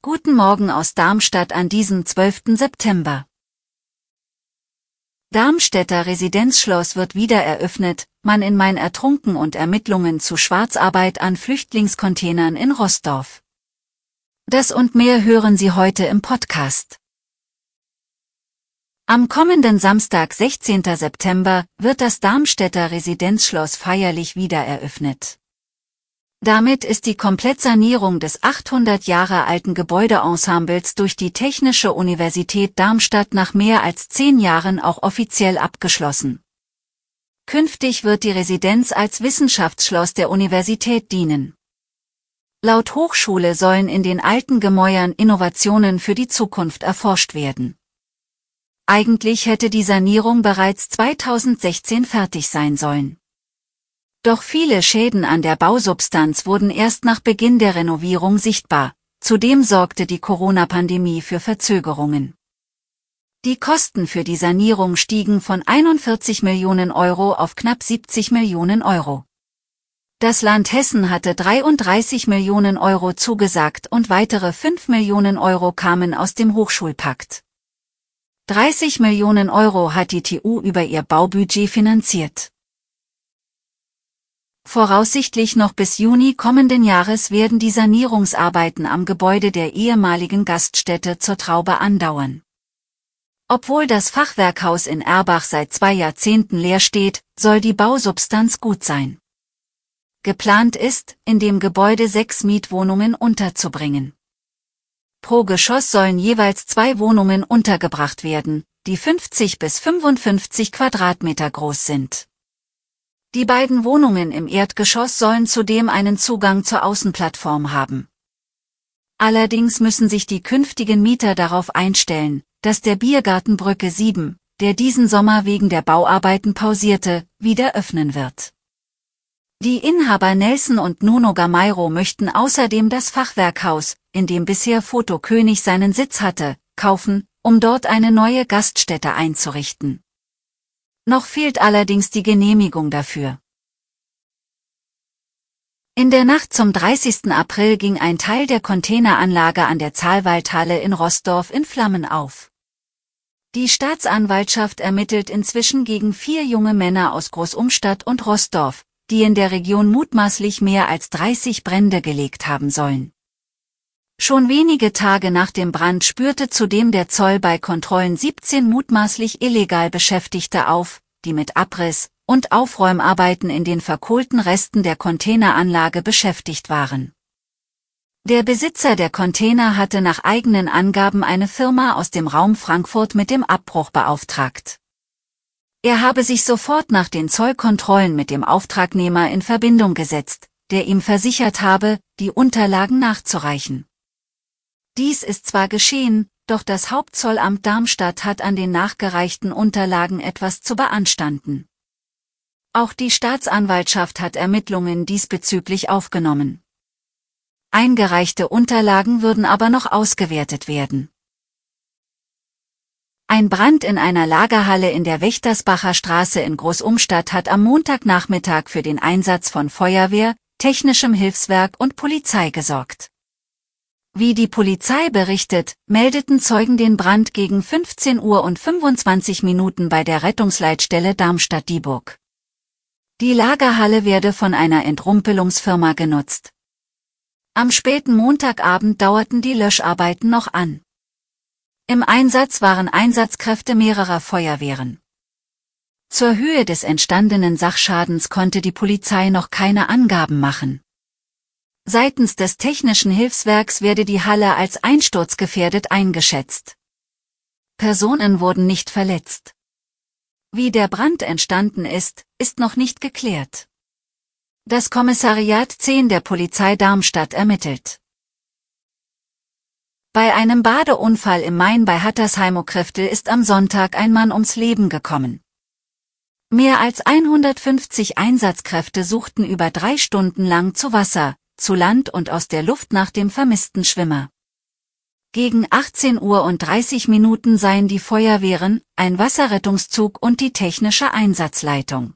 Guten Morgen aus Darmstadt an diesem 12. September. Darmstädter Residenzschloss wird wieder eröffnet, man in Main ertrunken und Ermittlungen zu Schwarzarbeit an Flüchtlingscontainern in Rostorf. Das und mehr hören Sie heute im Podcast. Am kommenden Samstag, 16. September, wird das Darmstädter Residenzschloss feierlich wieder eröffnet. Damit ist die Komplettsanierung des 800 Jahre alten Gebäudeensembles durch die Technische Universität Darmstadt nach mehr als zehn Jahren auch offiziell abgeschlossen. Künftig wird die Residenz als Wissenschaftsschloss der Universität dienen. Laut Hochschule sollen in den alten Gemäuern Innovationen für die Zukunft erforscht werden. Eigentlich hätte die Sanierung bereits 2016 fertig sein sollen. Doch viele Schäden an der Bausubstanz wurden erst nach Beginn der Renovierung sichtbar, zudem sorgte die Corona-Pandemie für Verzögerungen. Die Kosten für die Sanierung stiegen von 41 Millionen Euro auf knapp 70 Millionen Euro. Das Land Hessen hatte 33 Millionen Euro zugesagt und weitere 5 Millionen Euro kamen aus dem Hochschulpakt. 30 Millionen Euro hat die TU über ihr Baubudget finanziert. Voraussichtlich noch bis Juni kommenden Jahres werden die Sanierungsarbeiten am Gebäude der ehemaligen Gaststätte zur Traube andauern. Obwohl das Fachwerkhaus in Erbach seit zwei Jahrzehnten leer steht, soll die Bausubstanz gut sein. Geplant ist, in dem Gebäude sechs Mietwohnungen unterzubringen. Pro Geschoss sollen jeweils zwei Wohnungen untergebracht werden, die 50 bis 55 Quadratmeter groß sind. Die beiden Wohnungen im Erdgeschoss sollen zudem einen Zugang zur Außenplattform haben. Allerdings müssen sich die künftigen Mieter darauf einstellen, dass der Biergarten Brücke 7, der diesen Sommer wegen der Bauarbeiten pausierte, wieder öffnen wird. Die Inhaber Nelson und Nuno Gamairo möchten außerdem das Fachwerkhaus, in dem bisher Foto König seinen Sitz hatte, kaufen, um dort eine neue Gaststätte einzurichten. Noch fehlt allerdings die Genehmigung dafür. In der Nacht zum 30. April ging ein Teil der Containeranlage an der Zahlwaldhalle in Rossdorf in Flammen auf. Die Staatsanwaltschaft ermittelt inzwischen gegen vier junge Männer aus Großumstadt und Rossdorf, die in der Region mutmaßlich mehr als 30 Brände gelegt haben sollen. Schon wenige Tage nach dem Brand spürte zudem der Zoll bei Kontrollen 17 mutmaßlich illegal Beschäftigte auf, die mit Abriss und Aufräumarbeiten in den verkohlten Resten der Containeranlage beschäftigt waren. Der Besitzer der Container hatte nach eigenen Angaben eine Firma aus dem Raum Frankfurt mit dem Abbruch beauftragt. Er habe sich sofort nach den Zollkontrollen mit dem Auftragnehmer in Verbindung gesetzt, der ihm versichert habe, die Unterlagen nachzureichen. Dies ist zwar geschehen, doch das Hauptzollamt Darmstadt hat an den nachgereichten Unterlagen etwas zu beanstanden. Auch die Staatsanwaltschaft hat Ermittlungen diesbezüglich aufgenommen. Eingereichte Unterlagen würden aber noch ausgewertet werden. Ein Brand in einer Lagerhalle in der Wächtersbacher Straße in Großumstadt hat am Montagnachmittag für den Einsatz von Feuerwehr, technischem Hilfswerk und Polizei gesorgt. Wie die Polizei berichtet, meldeten Zeugen den Brand gegen 15 Uhr und 25 Minuten bei der Rettungsleitstelle Darmstadt-Dieburg. Die Lagerhalle werde von einer Entrumpelungsfirma genutzt. Am späten Montagabend dauerten die Löscharbeiten noch an. Im Einsatz waren Einsatzkräfte mehrerer Feuerwehren. Zur Höhe des entstandenen Sachschadens konnte die Polizei noch keine Angaben machen. Seitens des Technischen Hilfswerks werde die Halle als einsturzgefährdet eingeschätzt. Personen wurden nicht verletzt. Wie der Brand entstanden ist, ist noch nicht geklärt. Das Kommissariat 10 der Polizei Darmstadt ermittelt. Bei einem Badeunfall im Main bei Hattersheim-Kriftel ist am Sonntag ein Mann ums Leben gekommen. Mehr als 150 Einsatzkräfte suchten über drei Stunden lang zu Wasser, zu Land und aus der Luft nach dem vermissten Schwimmer. Gegen 18 Uhr und 30 Minuten seien die Feuerwehren, ein Wasserrettungszug und die technische Einsatzleitung.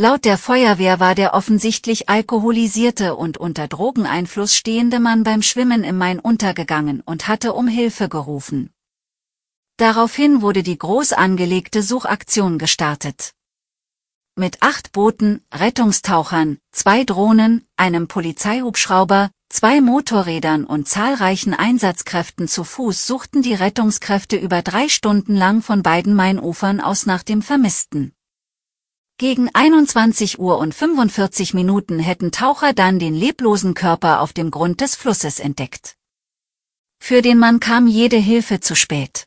Laut der Feuerwehr war der offensichtlich alkoholisierte und unter Drogeneinfluss stehende Mann beim Schwimmen im Main untergegangen und hatte um Hilfe gerufen. Daraufhin wurde die groß angelegte Suchaktion gestartet. Mit acht Booten, Rettungstauchern, zwei Drohnen, einem Polizeihubschrauber, zwei Motorrädern und zahlreichen Einsatzkräften zu Fuß suchten die Rettungskräfte über drei Stunden lang von beiden Mainufern aus nach dem Vermissten. Gegen 21 Uhr und 45 Minuten hätten Taucher dann den leblosen Körper auf dem Grund des Flusses entdeckt. Für den Mann kam jede Hilfe zu spät.